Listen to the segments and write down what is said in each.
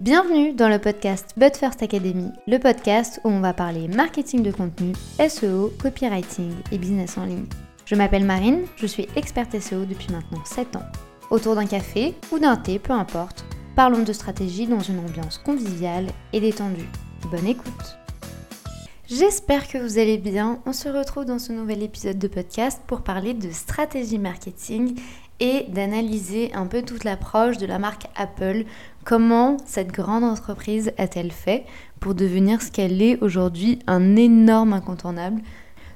Bienvenue dans le podcast But First Academy, le podcast où on va parler marketing de contenu, SEO, copywriting et business en ligne. Je m'appelle Marine, je suis experte SEO depuis maintenant 7 ans. Autour d'un café ou d'un thé, peu importe, parlons de stratégie dans une ambiance conviviale et détendue. Bonne écoute J'espère que vous allez bien. On se retrouve dans ce nouvel épisode de podcast pour parler de stratégie marketing et d'analyser un peu toute l'approche de la marque Apple. Comment cette grande entreprise a-t-elle fait pour devenir ce qu'elle est aujourd'hui, un énorme incontournable?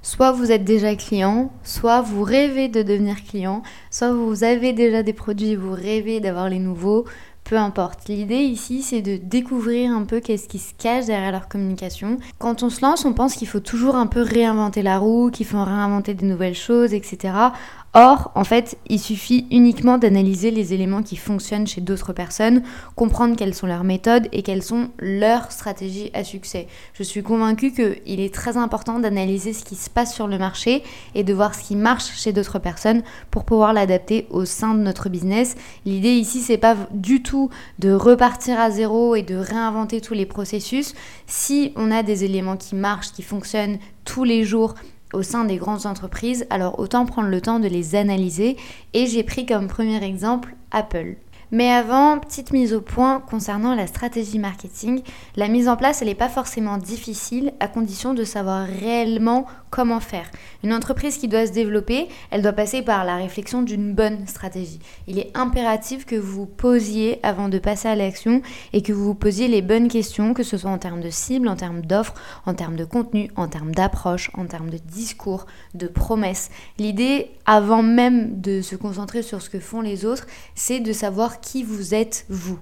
Soit vous êtes déjà client, soit vous rêvez de devenir client, soit vous avez déjà des produits et vous rêvez d'avoir les nouveaux, peu importe. L'idée ici, c'est de découvrir un peu qu'est-ce qui se cache derrière leur communication. Quand on se lance, on pense qu'il faut toujours un peu réinventer la roue, qu'il faut réinventer des nouvelles choses, etc. Or, en fait, il suffit uniquement d'analyser les éléments qui fonctionnent chez d'autres personnes, comprendre quelles sont leurs méthodes et quelles sont leurs stratégies à succès. Je suis convaincue qu'il est très important d'analyser ce qui se passe sur le marché et de voir ce qui marche chez d'autres personnes pour pouvoir l'adapter au sein de notre business. L'idée ici, c'est pas du tout de repartir à zéro et de réinventer tous les processus. Si on a des éléments qui marchent, qui fonctionnent tous les jours au sein des grandes entreprises, alors autant prendre le temps de les analyser. Et j'ai pris comme premier exemple Apple. Mais avant, petite mise au point concernant la stratégie marketing. La mise en place, elle n'est pas forcément difficile à condition de savoir réellement comment faire. Une entreprise qui doit se développer, elle doit passer par la réflexion d'une bonne stratégie. Il est impératif que vous vous posiez avant de passer à l'action et que vous vous posiez les bonnes questions, que ce soit en termes de cible, en termes d'offres, en termes de contenu, en termes d'approche, en termes de discours, de promesses. L'idée, avant même de se concentrer sur ce que font les autres, c'est de savoir qui vous êtes vous.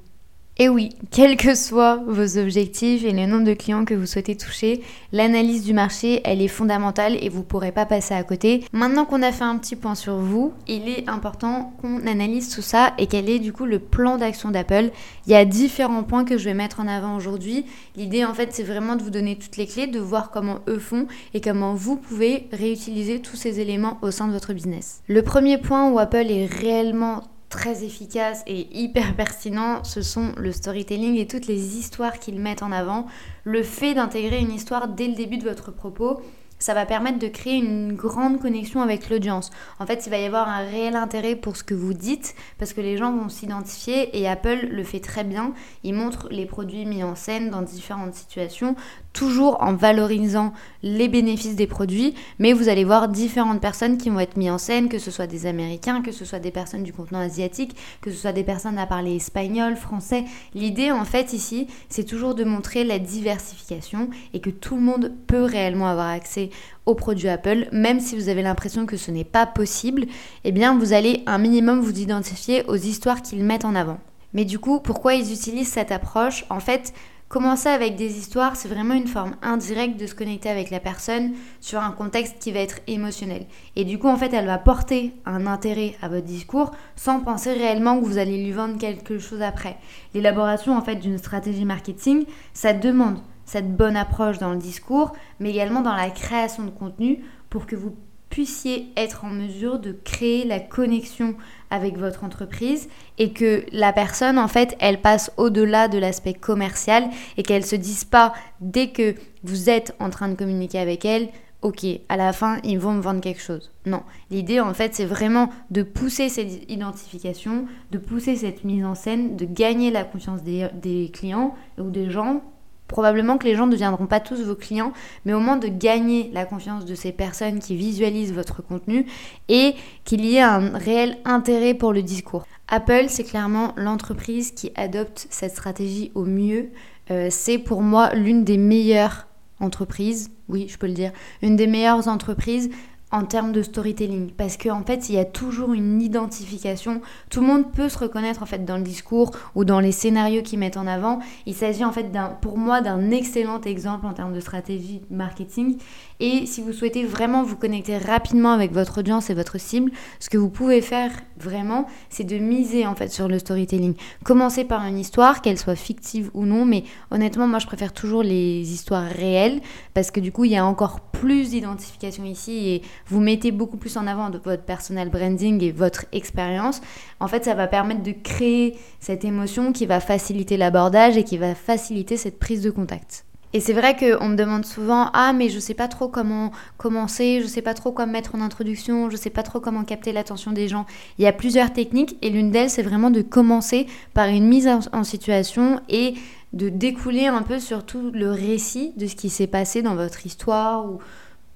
Et oui, quels que soient vos objectifs et le nombre de clients que vous souhaitez toucher, l'analyse du marché, elle est fondamentale et vous ne pourrez pas passer à côté. Maintenant qu'on a fait un petit point sur vous, il est important qu'on analyse tout ça et quel est du coup le plan d'action d'Apple. Il y a différents points que je vais mettre en avant aujourd'hui. L'idée en fait, c'est vraiment de vous donner toutes les clés, de voir comment eux font et comment vous pouvez réutiliser tous ces éléments au sein de votre business. Le premier point où Apple est réellement très efficace et hyper pertinent, ce sont le storytelling et toutes les histoires qu'ils mettent en avant. Le fait d'intégrer une histoire dès le début de votre propos, ça va permettre de créer une grande connexion avec l'audience. En fait, il va y avoir un réel intérêt pour ce que vous dites parce que les gens vont s'identifier et Apple le fait très bien. Il montre les produits mis en scène dans différentes situations toujours en valorisant les bénéfices des produits, mais vous allez voir différentes personnes qui vont être mises en scène, que ce soit des Américains, que ce soit des personnes du continent asiatique, que ce soit des personnes à parler espagnol, français. L'idée en fait ici, c'est toujours de montrer la diversification et que tout le monde peut réellement avoir accès aux produits Apple, même si vous avez l'impression que ce n'est pas possible, eh bien vous allez un minimum vous identifier aux histoires qu'ils mettent en avant. Mais du coup, pourquoi ils utilisent cette approche? En fait, Commencer avec des histoires, c'est vraiment une forme indirecte de se connecter avec la personne sur un contexte qui va être émotionnel. Et du coup, en fait, elle va porter un intérêt à votre discours sans penser réellement que vous allez lui vendre quelque chose après. L'élaboration, en fait, d'une stratégie marketing, ça demande cette bonne approche dans le discours, mais également dans la création de contenu pour que vous puissiez être en mesure de créer la connexion avec votre entreprise et que la personne, en fait, elle passe au-delà de l'aspect commercial et qu'elle se dise pas dès que vous êtes en train de communiquer avec elle, ok, à la fin, ils vont me vendre quelque chose. Non, l'idée, en fait, c'est vraiment de pousser cette identification, de pousser cette mise en scène, de gagner la confiance des, des clients ou des gens Probablement que les gens ne deviendront pas tous vos clients, mais au moins de gagner la confiance de ces personnes qui visualisent votre contenu et qu'il y ait un réel intérêt pour le discours. Apple, c'est clairement l'entreprise qui adopte cette stratégie au mieux. Euh, c'est pour moi l'une des meilleures entreprises, oui, je peux le dire, une des meilleures entreprises en termes de storytelling. Parce qu'en en fait il y a toujours une identification. Tout le monde peut se reconnaître en fait dans le discours ou dans les scénarios qu'ils mettent en avant. Il s'agit en fait pour moi d'un excellent exemple en termes de stratégie marketing. Et si vous souhaitez vraiment vous connecter rapidement avec votre audience et votre cible ce que vous pouvez faire vraiment c'est de miser en fait sur le storytelling. Commencer par une histoire qu'elle soit fictive ou non mais honnêtement moi je préfère toujours les histoires réelles parce que du coup il y a encore plus d'identification ici vous mettez beaucoup plus en avant votre personal branding et votre expérience, en fait, ça va permettre de créer cette émotion qui va faciliter l'abordage et qui va faciliter cette prise de contact. Et c'est vrai qu'on me demande souvent Ah, mais je sais pas trop comment commencer, je sais pas trop quoi mettre en introduction, je sais pas trop comment capter l'attention des gens. Il y a plusieurs techniques et l'une d'elles, c'est vraiment de commencer par une mise en situation et de découler un peu sur tout le récit de ce qui s'est passé dans votre histoire ou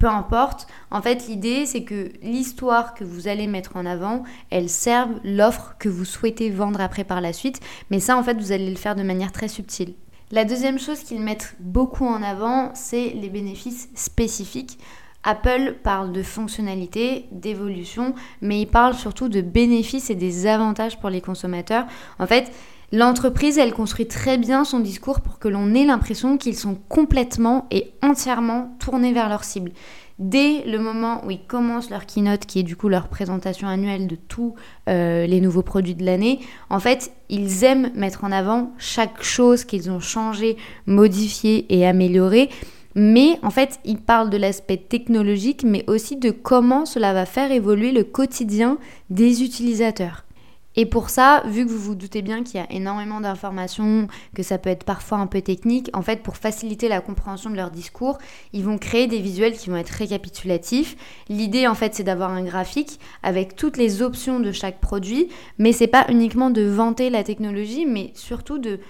peu importe. En fait, l'idée, c'est que l'histoire que vous allez mettre en avant, elle serve l'offre que vous souhaitez vendre après par la suite. Mais ça, en fait, vous allez le faire de manière très subtile. La deuxième chose qu'ils mettent beaucoup en avant, c'est les bénéfices spécifiques. Apple parle de fonctionnalité, d'évolution, mais il parle surtout de bénéfices et des avantages pour les consommateurs. En fait, l'entreprise, elle construit très bien son discours pour que l'on ait l'impression qu'ils sont complètement et entièrement tournés vers leur cible dès le moment où ils commencent leur keynote, qui est du coup leur présentation annuelle de tous euh, les nouveaux produits de l'année, en fait, ils aiment mettre en avant chaque chose qu'ils ont changé, modifié et amélioré. Mais en fait, ils parlent de l'aspect technologique, mais aussi de comment cela va faire évoluer le quotidien des utilisateurs. Et pour ça, vu que vous vous doutez bien qu'il y a énormément d'informations, que ça peut être parfois un peu technique, en fait, pour faciliter la compréhension de leur discours, ils vont créer des visuels qui vont être récapitulatifs. L'idée, en fait, c'est d'avoir un graphique avec toutes les options de chaque produit, mais c'est pas uniquement de vanter la technologie, mais surtout de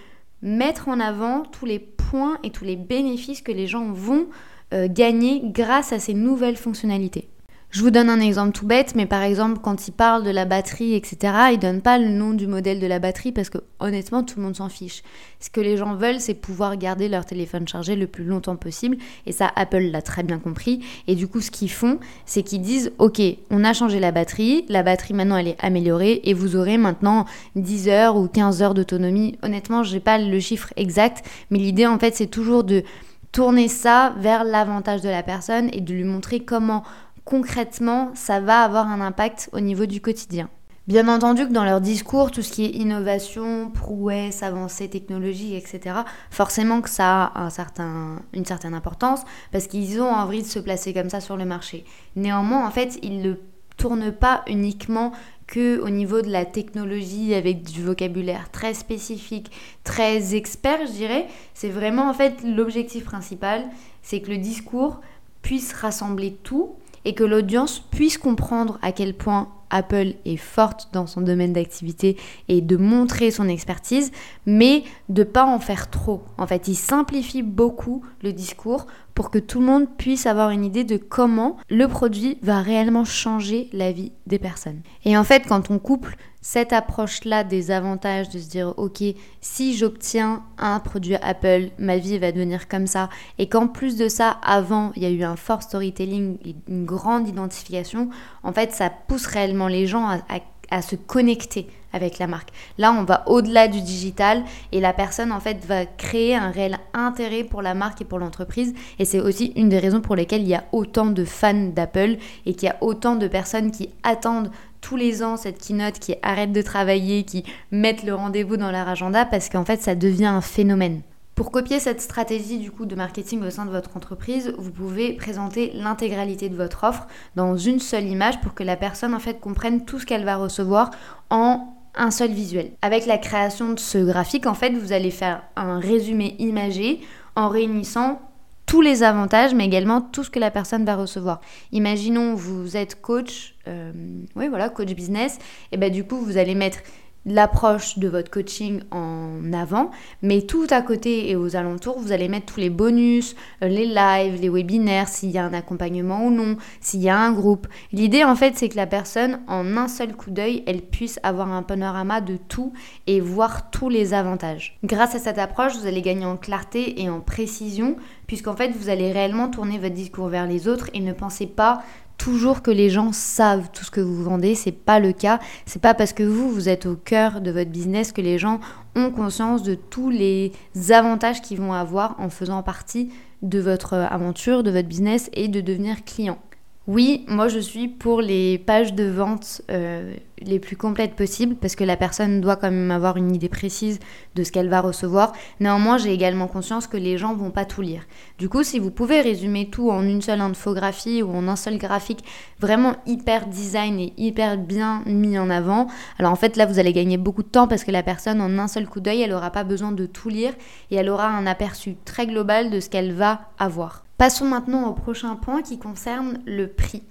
mettre en avant tous les points et tous les bénéfices que les gens vont euh, gagner grâce à ces nouvelles fonctionnalités. Je vous donne un exemple tout bête, mais par exemple, quand ils parlent de la batterie, etc., ils donnent pas le nom du modèle de la batterie parce que honnêtement, tout le monde s'en fiche. Ce que les gens veulent, c'est pouvoir garder leur téléphone chargé le plus longtemps possible. Et ça, Apple l'a très bien compris. Et du coup, ce qu'ils font, c'est qu'ils disent Ok, on a changé la batterie, la batterie maintenant elle est améliorée et vous aurez maintenant 10 heures ou 15 heures d'autonomie. Honnêtement, je n'ai pas le chiffre exact, mais l'idée en fait, c'est toujours de tourner ça vers l'avantage de la personne et de lui montrer comment concrètement, ça va avoir un impact au niveau du quotidien. Bien entendu que dans leur discours, tout ce qui est innovation, prouesse, avancée technologique, etc., forcément que ça a un certain, une certaine importance parce qu'ils ont envie de se placer comme ça sur le marché. Néanmoins, en fait, ils ne tournent pas uniquement que au niveau de la technologie avec du vocabulaire très spécifique, très expert, je dirais. C'est vraiment en fait l'objectif principal, c'est que le discours puisse rassembler tout et que l'audience puisse comprendre à quel point Apple est forte dans son domaine d'activité et de montrer son expertise, mais de pas en faire trop. En fait, il simplifie beaucoup le discours pour que tout le monde puisse avoir une idée de comment le produit va réellement changer la vie des personnes. Et en fait, quand on couple cette approche-là des avantages de se dire ok si j'obtiens un produit Apple ma vie va devenir comme ça et qu'en plus de ça avant il y a eu un fort storytelling une grande identification en fait ça pousse réellement les gens à, à se connecter avec la marque. Là, on va au-delà du digital et la personne en fait va créer un réel intérêt pour la marque et pour l'entreprise et c'est aussi une des raisons pour lesquelles il y a autant de fans d'Apple et qu'il y a autant de personnes qui attendent tous les ans cette keynote, qui arrêtent de travailler, qui mettent le rendez-vous dans leur agenda parce qu'en fait ça devient un phénomène. Pour copier cette stratégie du coup de marketing au sein de votre entreprise, vous pouvez présenter l'intégralité de votre offre dans une seule image pour que la personne en fait comprenne tout ce qu'elle va recevoir en un seul visuel. Avec la création de ce graphique, en fait, vous allez faire un résumé imagé en réunissant tous les avantages, mais également tout ce que la personne va recevoir. Imaginons, vous êtes coach, euh, oui voilà, coach business, et ben du coup, vous allez mettre l'approche de votre coaching en avant, mais tout à côté et aux alentours, vous allez mettre tous les bonus, euh, les lives, les webinaires, s'il y a un accompagnement ou non, s'il y a un groupe. L'idée en fait, c'est que la personne, en un seul coup d'œil, elle puisse avoir un panorama de tout et voir tous les avantages. Grâce à cette approche, vous allez gagner en clarté et en précision, puisqu'en fait, vous allez réellement tourner votre discours vers les autres et ne pensez pas toujours que les gens savent tout ce que vous vendez, c'est pas le cas. C'est pas parce que vous vous êtes au cœur de votre business que les gens ont conscience de tous les avantages qu'ils vont avoir en faisant partie de votre aventure, de votre business et de devenir client. Oui, moi je suis pour les pages de vente euh, les plus complètes possibles parce que la personne doit quand même avoir une idée précise de ce qu'elle va recevoir. Néanmoins, j'ai également conscience que les gens vont pas tout lire. Du coup, si vous pouvez résumer tout en une seule infographie ou en un seul graphique vraiment hyper design et hyper bien mis en avant, alors en fait là vous allez gagner beaucoup de temps parce que la personne en un seul coup d'œil, elle n'aura pas besoin de tout lire et elle aura un aperçu très global de ce qu'elle va avoir. Passons maintenant au prochain point qui concerne le prix.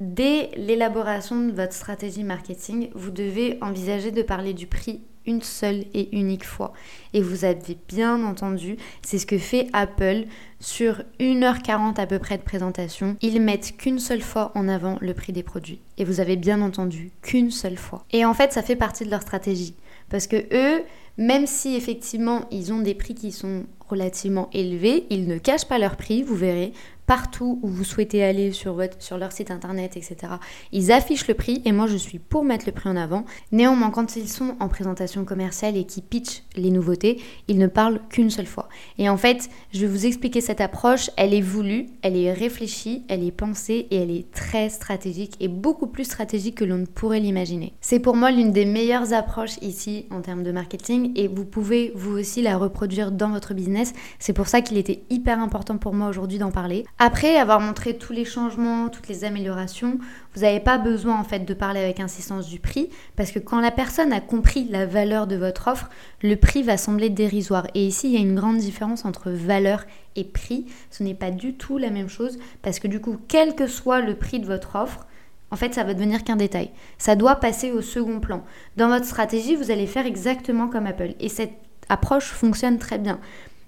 Dès l'élaboration de votre stratégie marketing, vous devez envisager de parler du prix une seule et unique fois. Et vous avez bien entendu, c'est ce que fait Apple sur 1h40 à peu près de présentation. Ils mettent qu'une seule fois en avant le prix des produits. Et vous avez bien entendu qu'une seule fois. Et en fait, ça fait partie de leur stratégie. Parce que eux, même si effectivement ils ont des prix qui sont relativement élevés, ils ne cachent pas leurs prix, vous verrez partout où vous souhaitez aller sur, votre, sur leur site internet, etc. Ils affichent le prix et moi je suis pour mettre le prix en avant. Néanmoins, quand ils sont en présentation commerciale et qui pitchent les nouveautés, ils ne parlent qu'une seule fois. Et en fait, je vais vous expliquer cette approche. Elle est voulue, elle est réfléchie, elle est pensée et elle est très stratégique et beaucoup plus stratégique que l'on ne pourrait l'imaginer. C'est pour moi l'une des meilleures approches ici en termes de marketing et vous pouvez vous aussi la reproduire dans votre business. C'est pour ça qu'il était hyper important pour moi aujourd'hui d'en parler. Après avoir montré tous les changements, toutes les améliorations, vous n'avez pas besoin en fait de parler avec insistance du prix parce que quand la personne a compris la valeur de votre offre, le prix va sembler dérisoire. Et ici, il y a une grande différence entre valeur et prix. Ce n'est pas du tout la même chose parce que du coup, quel que soit le prix de votre offre, en fait, ça va devenir qu'un détail. Ça doit passer au second plan. Dans votre stratégie, vous allez faire exactement comme Apple. Et cette approche fonctionne très bien.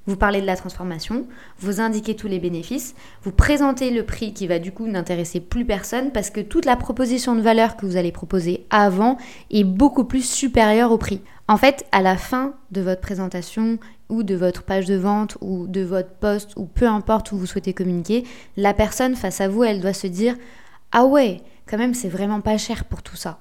Vous parlez de la transformation, vous indiquez tous les bénéfices, vous présentez le prix qui va du coup n'intéresser plus personne parce que toute la proposition de valeur que vous allez proposer avant est beaucoup plus supérieure au prix. En fait, à la fin de votre présentation ou de votre page de vente ou de votre poste ou peu importe où vous souhaitez communiquer, la personne face à vous, elle doit se dire "Ah ouais, quand même c'est vraiment pas cher pour tout ça."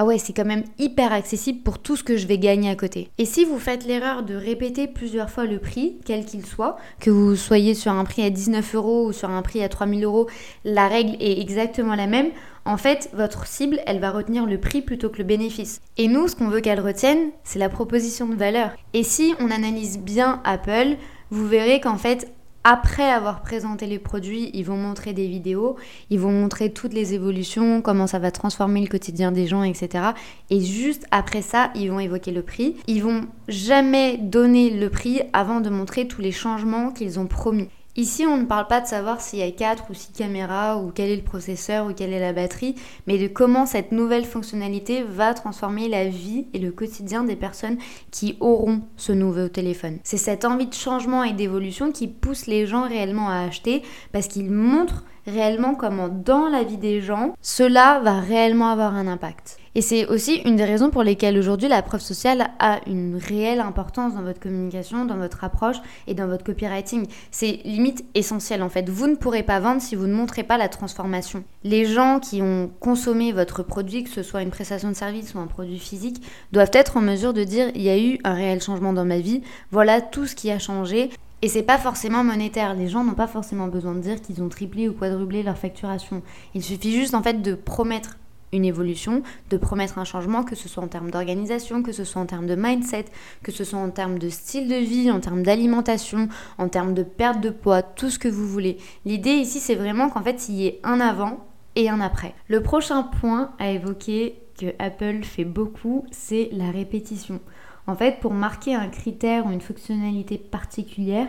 Ah ouais, c'est quand même hyper accessible pour tout ce que je vais gagner à côté. Et si vous faites l'erreur de répéter plusieurs fois le prix, quel qu'il soit, que vous soyez sur un prix à 19 euros ou sur un prix à 3000 euros, la règle est exactement la même. En fait, votre cible, elle va retenir le prix plutôt que le bénéfice. Et nous, ce qu'on veut qu'elle retienne, c'est la proposition de valeur. Et si on analyse bien Apple, vous verrez qu'en fait, après avoir présenté les produits, ils vont montrer des vidéos, ils vont montrer toutes les évolutions, comment ça va transformer le quotidien des gens, etc. Et juste après ça, ils vont évoquer le prix. Ils vont jamais donner le prix avant de montrer tous les changements qu'ils ont promis. Ici, on ne parle pas de savoir s'il y a 4 ou 6 caméras, ou quel est le processeur, ou quelle est la batterie, mais de comment cette nouvelle fonctionnalité va transformer la vie et le quotidien des personnes qui auront ce nouveau téléphone. C'est cette envie de changement et d'évolution qui pousse les gens réellement à acheter, parce qu'ils montrent réellement comment dans la vie des gens, cela va réellement avoir un impact. Et c'est aussi une des raisons pour lesquelles aujourd'hui la preuve sociale a une réelle importance dans votre communication, dans votre approche et dans votre copywriting. C'est limite essentiel en fait. Vous ne pourrez pas vendre si vous ne montrez pas la transformation. Les gens qui ont consommé votre produit, que ce soit une prestation de service ou un produit physique, doivent être en mesure de dire il y a eu un réel changement dans ma vie, voilà tout ce qui a changé, et c'est pas forcément monétaire. Les gens n'ont pas forcément besoin de dire qu'ils ont triplé ou quadruplé leur facturation. Il suffit juste en fait de promettre une évolution, de promettre un changement, que ce soit en termes d'organisation, que ce soit en termes de mindset, que ce soit en termes de style de vie, en termes d'alimentation, en termes de perte de poids, tout ce que vous voulez. L'idée ici, c'est vraiment qu'en fait, il y ait un avant et un après. Le prochain point à évoquer que Apple fait beaucoup, c'est la répétition. En fait, pour marquer un critère ou une fonctionnalité particulière,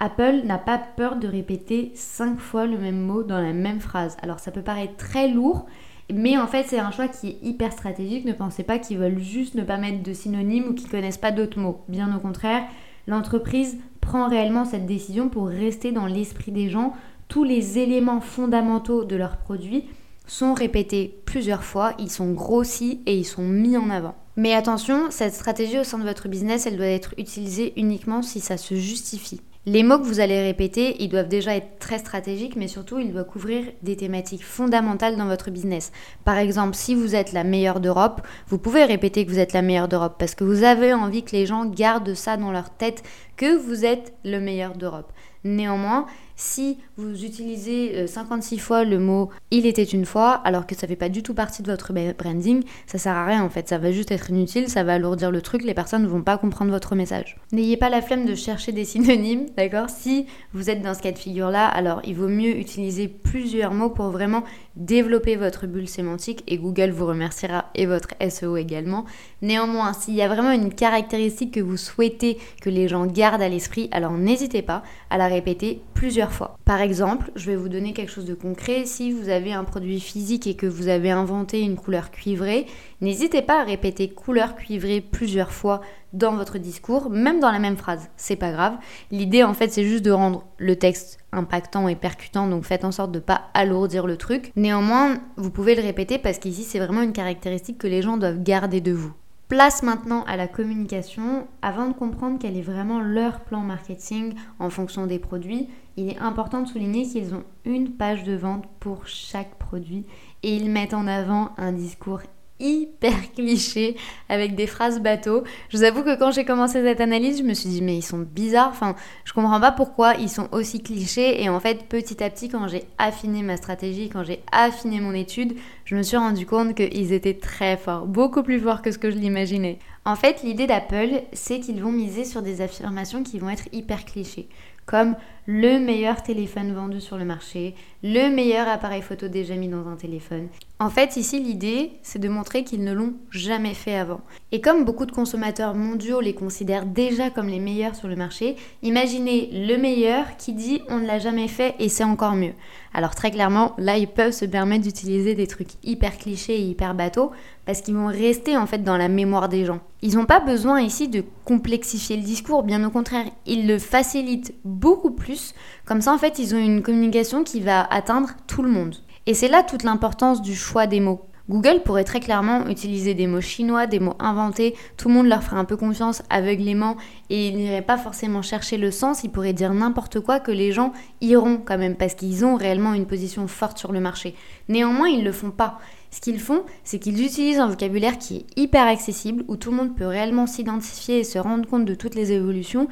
Apple n'a pas peur de répéter cinq fois le même mot dans la même phrase. Alors ça peut paraître très lourd, mais en fait, c'est un choix qui est hyper stratégique. Ne pensez pas qu'ils veulent juste ne pas mettre de synonymes ou qu'ils connaissent pas d'autres mots. Bien au contraire, l'entreprise prend réellement cette décision pour rester dans l'esprit des gens. Tous les éléments fondamentaux de leur produit sont répétés plusieurs fois, ils sont grossis et ils sont mis en avant. Mais attention, cette stratégie au sein de votre business, elle doit être utilisée uniquement si ça se justifie. Les mots que vous allez répéter, ils doivent déjà être très stratégiques, mais surtout, ils doivent couvrir des thématiques fondamentales dans votre business. Par exemple, si vous êtes la meilleure d'Europe, vous pouvez répéter que vous êtes la meilleure d'Europe parce que vous avez envie que les gens gardent ça dans leur tête, que vous êtes le meilleur d'Europe. Néanmoins, Si vous utilisez 56 euh, fois le mot il était une fois, alors que ça fait pas du tout partie de votre branding, ça sert à rien en fait, ça va juste être inutile, ça va alourdir le truc, les personnes ne vont pas comprendre votre message. N'ayez pas la flemme de chercher des synonymes, d'accord? Si vous êtes dans ce cas de figure-là, alors il vaut mieux utiliser plusieurs mots pour vraiment développer votre bulle sémantique et Google vous remerciera et votre SEO également. Néanmoins, s'il y a vraiment une caractéristique que vous souhaitez que les gens gardent à l'esprit, alors n'hésitez pas à la répéter plusieurs Par exemple, je vais vous donner quelque chose de concret. Si vous avez un produit physique et que vous avez inventé une couleur cuivrée, n'hésitez pas à répéter couleur cuivrée plusieurs fois dans votre discours, même dans la même phrase. C'est pas grave. L'idée en fait, c'est juste de rendre le texte impactant et percutant, donc faites en sorte de pas alourdir le truc. Néanmoins, vous pouvez le répéter parce qu'ici, c'est vraiment une caractéristique que les gens doivent garder de vous. Place maintenant à la communication. Avant de comprendre quel est vraiment leur plan marketing en fonction des produits, il est important de souligner qu'ils ont une page de vente pour chaque produit et ils mettent en avant un discours hyper cliché avec des phrases bateau. Je vous avoue que quand j'ai commencé cette analyse, je me suis dit mais ils sont bizarres, enfin je comprends pas pourquoi ils sont aussi clichés et en fait petit à petit quand j'ai affiné ma stratégie, quand j'ai affiné mon étude, je me suis rendu compte qu'ils étaient très forts, beaucoup plus forts que ce que je l'imaginais. En fait l'idée d'Apple c'est qu'ils vont miser sur des affirmations qui vont être hyper clichés comme le meilleur téléphone vendu sur le marché, le meilleur appareil photo déjà mis dans un téléphone. En fait, ici, l'idée, c'est de montrer qu'ils ne l'ont jamais fait avant. Et comme beaucoup de consommateurs mondiaux les considèrent déjà comme les meilleurs sur le marché, imaginez le meilleur qui dit on ne l'a jamais fait et c'est encore mieux. Alors très clairement, là, ils peuvent se permettre d'utiliser des trucs hyper clichés et hyper bateaux parce qu'ils vont rester en fait dans la mémoire des gens. Ils n'ont pas besoin ici de complexifier le discours, bien au contraire, ils le facilitent beaucoup plus. Comme ça, en fait, ils ont une communication qui va atteindre tout le monde. Et c'est là toute l'importance du choix des mots. Google pourrait très clairement utiliser des mots chinois, des mots inventés, tout le monde leur ferait un peu confiance aveuglément et ils n'iraient pas forcément chercher le sens, ils pourraient dire n'importe quoi que les gens iront quand même parce qu'ils ont réellement une position forte sur le marché. Néanmoins, ils ne le font pas. Ce qu'ils font, c'est qu'ils utilisent un vocabulaire qui est hyper accessible, où tout le monde peut réellement s'identifier et se rendre compte de toutes les évolutions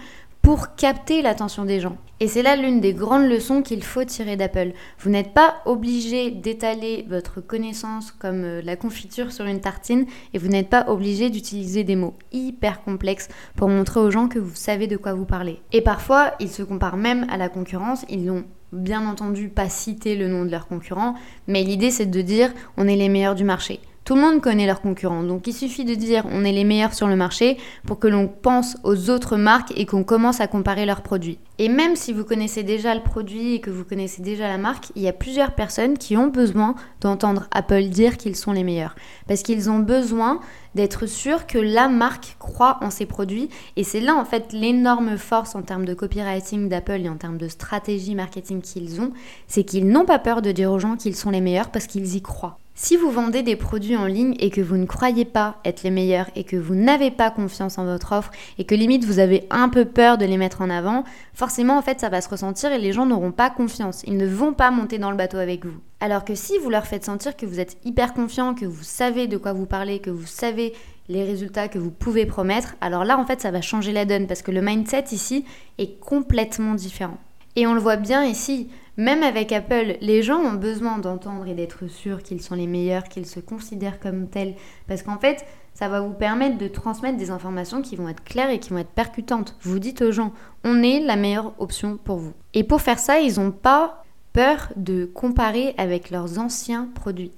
pour capter l'attention des gens. Et c'est là l'une des grandes leçons qu'il faut tirer d'Apple. Vous n'êtes pas obligé d'étaler votre connaissance comme euh, la confiture sur une tartine et vous n'êtes pas obligé d'utiliser des mots hyper complexes pour montrer aux gens que vous savez de quoi vous parlez. Et parfois, ils se comparent même à la concurrence, ils n'ont bien entendu pas cité le nom de leur concurrent, mais l'idée c'est de dire on est les meilleurs du marché. Tout le monde connaît leurs concurrents, donc il suffit de dire on est les meilleurs sur le marché pour que l'on pense aux autres marques et qu'on commence à comparer leurs produits. Et même si vous connaissez déjà le produit et que vous connaissez déjà la marque, il y a plusieurs personnes qui ont besoin d'entendre Apple dire qu'ils sont les meilleurs. Parce qu'ils ont besoin d'être sûrs que la marque croit en ses produits. Et c'est là en fait l'énorme force en termes de copywriting d'Apple et en termes de stratégie marketing qu'ils ont, c'est qu'ils n'ont pas peur de dire aux gens qu'ils sont les meilleurs parce qu'ils y croient. Si vous vendez des produits en ligne et que vous ne croyez pas être les meilleurs et que vous n'avez pas confiance en votre offre et que limite vous avez un peu peur de les mettre en avant, forcément en fait ça va se ressentir et les gens n'auront pas confiance. Ils ne vont pas monter dans le bateau avec vous. Alors que si vous leur faites sentir que vous êtes hyper confiant, que vous savez de quoi vous parlez, que vous savez les résultats que vous pouvez promettre, alors là en fait ça va changer la donne parce que le mindset ici est complètement différent. Et on le voit bien ici, même avec Apple, les gens ont besoin d'entendre et d'être sûrs qu'ils sont les meilleurs, qu'ils se considèrent comme tels. Parce qu'en fait, ça va vous permettre de transmettre des informations qui vont être claires et qui vont être percutantes. Vous dites aux gens, on est la meilleure option pour vous. Et pour faire ça, ils n'ont pas peur de comparer avec leurs anciens produits.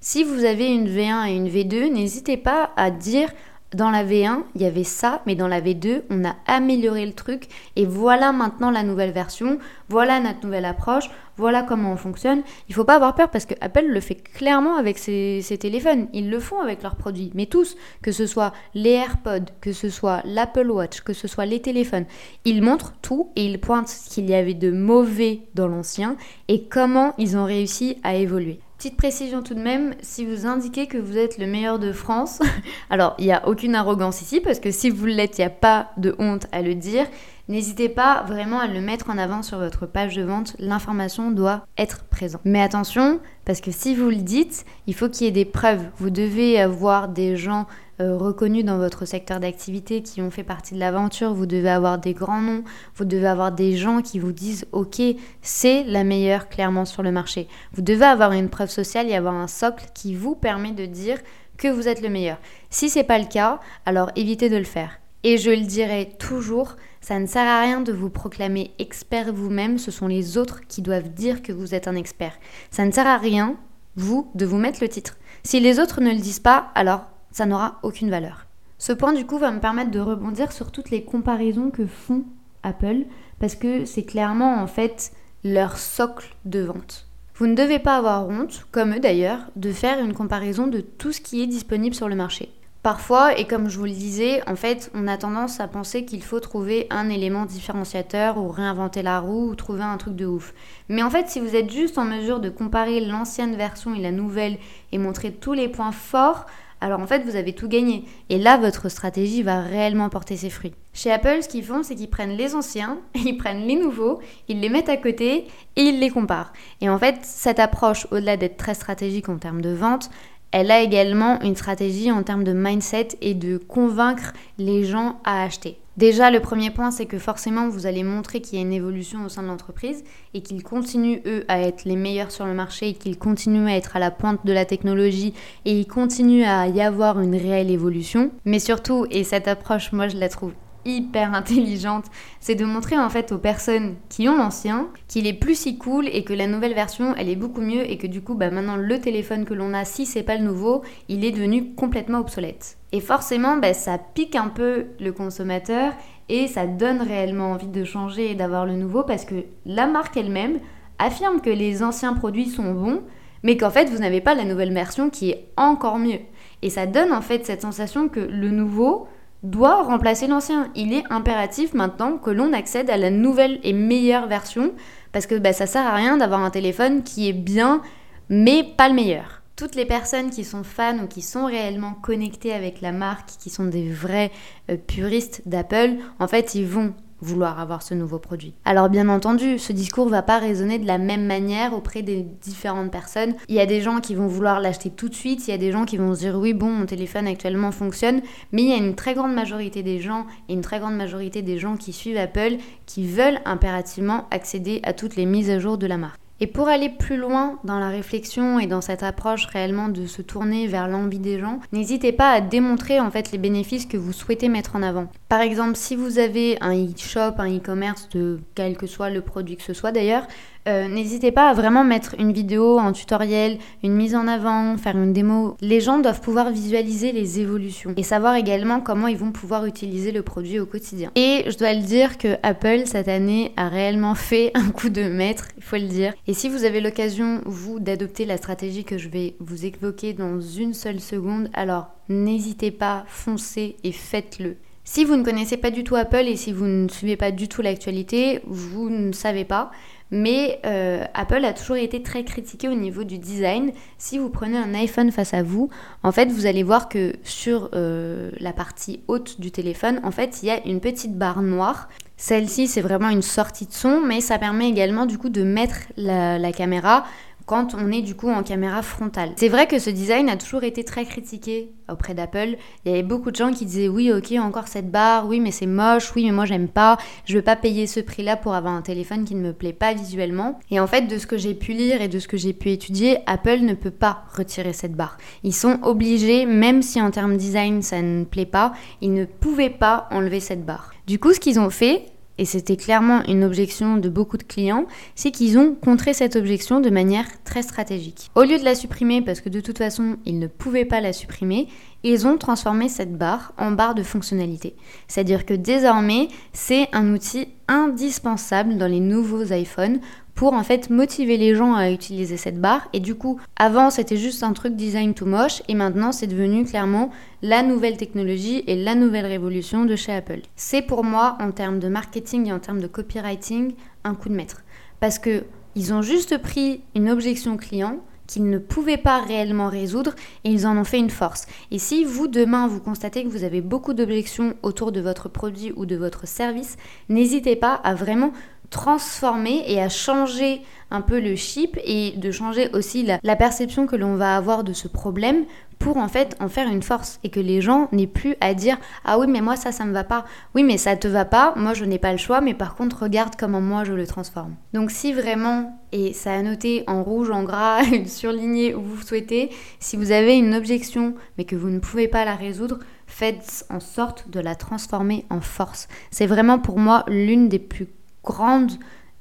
Si vous avez une V1 et une V2, n'hésitez pas à dire dans la V1, il y avait ça, mais dans la V2, on a amélioré le truc. Et voilà maintenant la nouvelle version, voilà notre nouvelle approche, voilà comment on fonctionne. Il faut pas avoir peur parce que Apple le fait clairement avec ses, ses téléphones, ils le font avec leurs produits, mais tous, que ce soit les AirPods, que ce soit l'Apple Watch, que ce soit les téléphones, ils montrent tout et ils pointent ce qu'il y avait de mauvais dans l'ancien et comment ils ont réussi à évoluer. Petite précision tout de même, si vous indiquez que vous êtes le meilleur de France, alors il n'y a aucune arrogance ici, parce que si vous l'êtes, il n'y a pas de honte à le dire. N'hésitez pas vraiment à le mettre en avant sur votre page de vente, l'information doit être présente. Mais attention, parce que si vous le dites, il faut qu'il y ait des preuves. Vous devez avoir des gens reconnus dans votre secteur d'activité, qui ont fait partie de l'aventure. Vous devez avoir des grands noms, vous devez avoir des gens qui vous disent ok, c'est la meilleure clairement sur le marché. Vous devez avoir une preuve sociale et avoir un socle qui vous permet de dire que vous êtes le meilleur. Si c'est pas le cas, alors évitez de le faire. Et je le dirai toujours, ça ne sert à rien de vous proclamer expert vous-même, ce sont les autres qui doivent dire que vous êtes un expert. Ça ne sert à rien, vous, de vous mettre le titre. Si les autres ne le disent pas, alors ça n'aura aucune valeur. Ce point du coup va me permettre de rebondir sur toutes les comparaisons que font Apple, parce que c'est clairement en fait leur socle de vente. Vous ne devez pas avoir honte, comme eux d'ailleurs, de faire une comparaison de tout ce qui est disponible sur le marché. Parfois, et comme je vous le disais, en fait, on a tendance à penser qu'il faut trouver un élément différenciateur ou réinventer la roue ou trouver un truc de ouf. Mais en fait, si vous êtes juste en mesure de comparer l'ancienne version et la nouvelle et montrer tous les points forts, alors en fait, vous avez tout gagné. Et là, votre stratégie va réellement porter ses fruits. Chez Apple, ce qu'ils font, c'est qu'ils prennent les anciens, ils prennent les nouveaux, ils les mettent à côté et ils les comparent. Et en fait, cette approche, au-delà d'être très stratégique en termes de vente, elle a également une stratégie en termes de mindset et de convaincre les gens à acheter. Déjà, le premier point, c'est que forcément, vous allez montrer qu'il y a une évolution au sein de l'entreprise et qu'ils continuent, eux, à être les meilleurs sur le marché et qu'ils continuent à être à la pointe de la technologie et il continue à y avoir une réelle évolution. Mais surtout, et cette approche, moi, je la trouve hyper intelligente, c'est de montrer en fait aux personnes qui ont l'ancien qu'il est plus si cool et que la nouvelle version elle est beaucoup mieux et que du coup bah maintenant le téléphone que l'on a si c'est pas le nouveau, il est devenu complètement obsolète. Et forcément bah, ça pique un peu le consommateur et ça donne réellement envie de changer et d'avoir le nouveau parce que la marque elle-même affirme que les anciens produits sont bons mais qu'en fait vous n'avez pas la nouvelle version qui est encore mieux. Et ça donne en fait cette sensation que le nouveau doit remplacer l'ancien. Il est impératif maintenant que l'on accède à la nouvelle et meilleure version parce que bah, ça sert à rien d'avoir un téléphone qui est bien mais pas le meilleur. Toutes les personnes qui sont fans ou qui sont réellement connectées avec la marque, qui sont des vrais euh, puristes d'Apple, en fait, ils vont vouloir avoir ce nouveau produit. Alors bien entendu, ce discours va pas résonner de la même manière auprès des différentes personnes. Il y a des gens qui vont vouloir l'acheter tout de suite, il y a des gens qui vont se dire oui bon mon téléphone actuellement fonctionne, mais il y a une très grande majorité des gens et une très grande majorité des gens qui suivent Apple qui veulent impérativement accéder à toutes les mises à jour de la marque. Et pour aller plus loin dans la réflexion et dans cette approche réellement de se tourner vers l'envie des gens, n'hésitez pas à démontrer en fait les bénéfices que vous souhaitez mettre en avant. Par exemple, si vous avez un e-shop, un e-commerce de quel que soit le produit que ce soit d'ailleurs, euh, n'hésitez pas à vraiment mettre une vidéo, un tutoriel, une mise en avant, faire une démo. Les gens doivent pouvoir visualiser les évolutions et savoir également comment ils vont pouvoir utiliser le produit au quotidien. Et je dois le dire que Apple cette année a réellement fait un coup de maître, il faut le dire. Et si vous avez l'occasion, vous, d'adopter la stratégie que je vais vous évoquer dans une seule seconde, alors n'hésitez pas, foncez et faites-le. Si vous ne connaissez pas du tout Apple et si vous ne suivez pas du tout l'actualité, vous ne savez pas, mais euh, Apple a toujours été très critiqué au niveau du design. Si vous prenez un iPhone face à vous, en fait, vous allez voir que sur euh, la partie haute du téléphone, en fait, il y a une petite barre noire. Celle-ci, c'est vraiment une sortie de son, mais ça permet également du coup de mettre la caméra quand on est du coup en caméra frontale. C'est vrai que ce design a toujours été très critiqué auprès d'Apple. Il y avait beaucoup de gens qui disaient oui ok encore cette barre, oui mais c'est moche, oui mais moi j'aime pas, je veux pas payer ce prix-là pour avoir un téléphone qui ne me plaît pas visuellement. Et en fait de ce que j'ai pu lire et de ce que j'ai pu étudier, Apple ne peut pas retirer cette barre. Ils sont obligés, même si en termes design ça ne plaît pas, ils ne pouvaient pas enlever cette barre. Du coup ce qu'ils ont fait, et c'était clairement une objection de beaucoup de clients, c'est qu'ils ont contré cette objection de manière très stratégique. Au lieu de la supprimer, parce que de toute façon ils ne pouvaient pas la supprimer, ils ont transformé cette barre en barre de fonctionnalité. C'est-à-dire que désormais, c'est un outil indispensable dans les nouveaux iPhones pour en fait motiver les gens à utiliser cette barre. Et du coup, avant c'était juste un truc design tout moche et maintenant c'est devenu clairement la nouvelle technologie et la nouvelle révolution de chez Apple. C'est pour moi en termes de marketing et en termes de copywriting un coup de maître. Parce que ils ont juste pris une objection client qu'ils ne pouvaient pas réellement résoudre et ils en ont fait une force. Et si vous, demain, vous constatez que vous avez beaucoup d'objections autour de votre produit ou de votre service, n'hésitez pas à vraiment transformer et à changer un peu le chip et de changer aussi la, perception que l'on va avoir de ce problème pour en fait en faire une force et que les gens n'aient plus à dire ah oui mais moi ça ça me va pas. Oui mais ça te va pas. Moi je n'ai pas le choix mais par contre regarde comment moi je le transforme donc si vraiment et ça a noté en rouge en gras surligné où vous souhaitez si vous avez une objection mais que vous ne pouvez pas la résoudre faites en sorte de la transformer en force. C'est vraiment pour moi l'une des plus grandes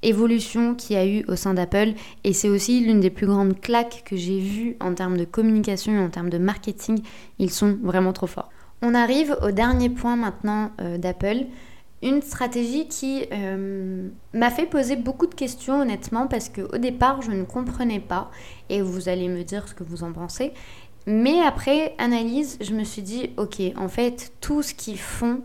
évolution qu'il y a eu au sein d'Apple et c'est aussi l'une des plus grandes claques que j'ai vues en termes de communication et en termes de marketing. Ils sont vraiment trop forts. On arrive au dernier point maintenant euh, d'Apple. Une stratégie qui euh, m'a fait poser beaucoup de questions honnêtement parce qu'au départ je ne comprenais pas et vous allez me dire ce que vous en pensez. Mais après analyse, je me suis dit ok en fait tout ce qu'ils font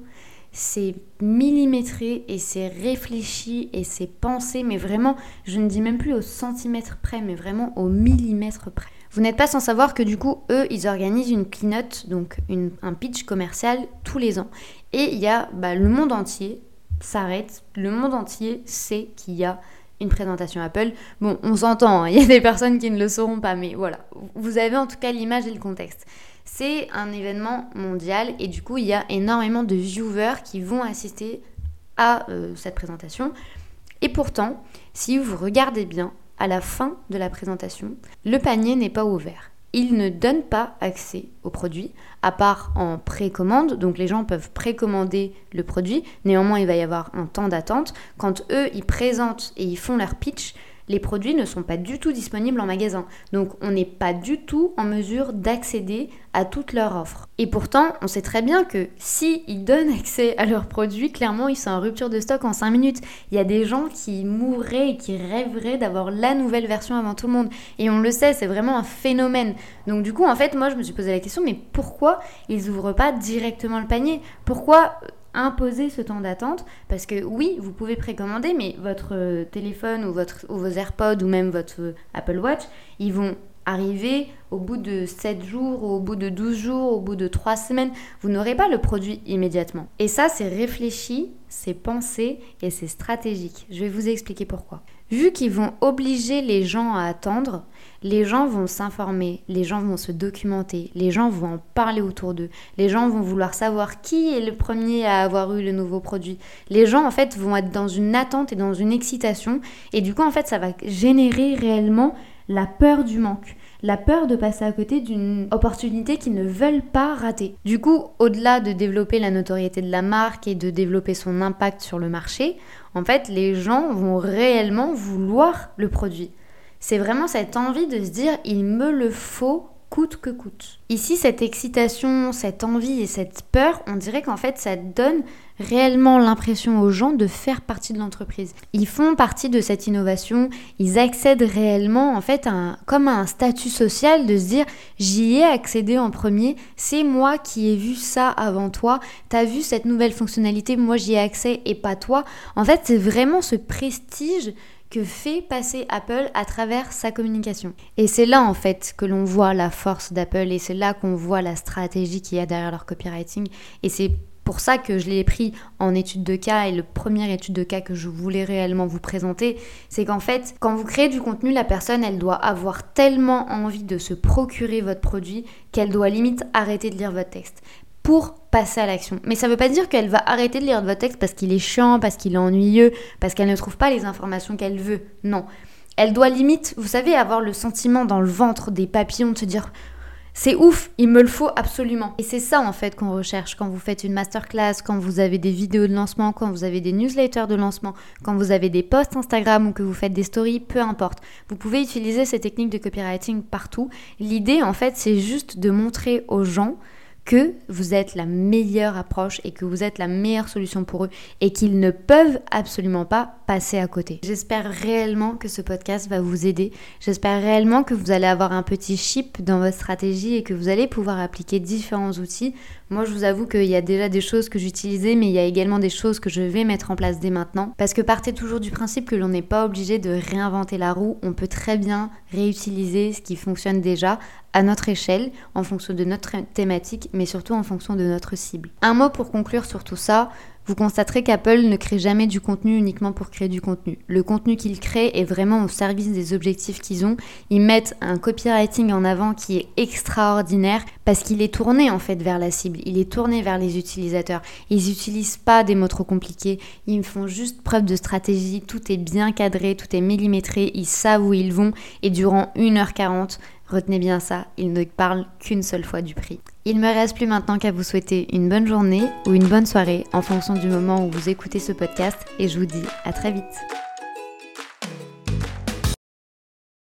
c'est millimétré et c'est réfléchi et c'est pensé, mais vraiment, je ne dis même plus au centimètre près, mais vraiment au millimètre près. Vous n'êtes pas sans savoir que du coup, eux, ils organisent une keynote, donc un pitch commercial tous les ans. Et il y a bah, le monde entier s'arrête, le monde entier sait qu'il y a une présentation Apple. Bon, on s'entend, hein, il y a des personnes qui ne le sauront pas, mais voilà, vous avez en tout cas l'image et le contexte. C'est un événement mondial et du coup, il y a énormément de viewers qui vont assister à euh, cette présentation. Et pourtant, si vous regardez bien, à la fin de la présentation, le panier n'est pas ouvert. Il ne donne pas accès au produit, à part en précommande. Donc les gens peuvent précommander le produit. Néanmoins, il va y avoir un temps d'attente. Quand eux, ils présentent et ils font leur pitch, les produits ne sont pas du tout disponibles en magasin. Donc on n'est pas du tout en mesure d'accéder à toutes leurs offres. Et pourtant, on sait très bien que si ils donnent accès à leurs produits, clairement, ils sont en rupture de stock en 5 minutes. Il y a des gens qui mourraient et qui rêveraient d'avoir la nouvelle version avant tout le monde. Et on le sait, c'est vraiment un phénomène. Donc du coup, en fait, moi, je me suis posé la question, mais pourquoi ils ouvrent pas directement le panier? Pourquoi imposer ce temps d'attente parce que oui, vous pouvez précommander, mais votre euh, téléphone ou, votre, ou vos AirPods ou même votre euh, Apple Watch, ils vont arriver au bout de 7 jours, au bout de 12 jours, au bout de 3 semaines. Vous n'aurez pas le produit immédiatement. Et ça, c'est réfléchi, c'est pensé et c'est stratégique. Je vais vous expliquer pourquoi. Vu qu'ils vont obliger les gens à attendre, les gens vont s'informer, les gens vont se documenter, les gens vont en parler autour d'eux, les gens vont vouloir savoir qui est le premier à avoir eu le nouveau produit. Les gens en fait vont être dans une attente et dans une excitation et du coup en fait ça va générer réellement la peur du manque la peur de passer à côté d'une opportunité qu'ils ne veulent pas rater. Du coup, au-delà de développer la notoriété de la marque et de développer son impact sur le marché, en fait, les gens vont réellement vouloir le produit. C'est vraiment cette envie de se dire il me le faut coûte que coûte. Ici, cette excitation, cette envie et cette peur, on dirait qu'en fait, ça donne réellement l'impression aux gens de faire partie de l'entreprise. Ils font partie de cette innovation, ils accèdent réellement en fait à comme à un statut social de se dire j'y ai accédé en premier, c'est moi qui ai vu ça avant toi, t'as vu cette nouvelle fonctionnalité, moi j'y ai accès et pas toi. En fait, c'est vraiment ce prestige que fait passer Apple à travers sa communication. Et c'est là en fait que l'on voit la force d'Apple et c'est là qu'on voit la stratégie qu'il y a derrière leur copywriting. Et c'est pour ça que je l'ai pris en étude de cas et le premier étude de cas que je voulais réellement vous présenter, c'est qu'en fait, quand vous créez du contenu, la personne, elle doit avoir tellement envie de se procurer votre produit qu'elle doit limite arrêter de lire votre texte pour passer à l'action. Mais ça ne veut pas dire qu'elle va arrêter de lire votre texte parce qu'il est chiant, parce qu'il est ennuyeux, parce qu'elle ne trouve pas les informations qu'elle veut. Non. Elle doit limite, vous savez, avoir le sentiment dans le ventre des papillons de se dire c'est ouf, il me le faut absolument. Et c'est ça en fait qu'on recherche quand vous faites une masterclass, quand vous avez des vidéos de lancement, quand vous avez des newsletters de lancement, quand vous avez des posts Instagram ou que vous faites des stories, peu importe. Vous pouvez utiliser ces techniques de copywriting partout. L'idée en fait c'est juste de montrer aux gens que vous êtes la meilleure approche et que vous êtes la meilleure solution pour eux et qu'ils ne peuvent absolument pas passer à côté. J'espère réellement que ce podcast va vous aider. J'espère réellement que vous allez avoir un petit chip dans votre stratégie et que vous allez pouvoir appliquer différents outils. Moi, je vous avoue qu'il y a déjà des choses que j'utilisais, mais il y a également des choses que je vais mettre en place dès maintenant. Parce que partez toujours du principe que l'on n'est pas obligé de réinventer la roue. On peut très bien réutiliser ce qui fonctionne déjà à notre échelle, en fonction de notre thématique, mais surtout en fonction de notre cible. Un mot pour conclure sur tout ça, Vous constaterez qu'Apple ne crée jamais du contenu uniquement pour créer du contenu. Le contenu qu'ils créent est vraiment au service des objectifs qu'ils ont. Ils mettent un copywriting en avant qui est extraordinaire parce qu'il est tourné en fait vers la cible, il est tourné vers les utilisateurs. Ils n'utilisent pas des mots trop compliqués, ils font juste preuve de stratégie, tout est bien cadré, tout est millimétré, ils savent où ils vont et durant 1h40, retenez bien ça, ils ne parlent qu'une seule fois du prix. Il me reste plus maintenant qu'à vous souhaiter une bonne journée ou une bonne soirée en fonction du moment où vous écoutez ce podcast et je vous dis à très vite.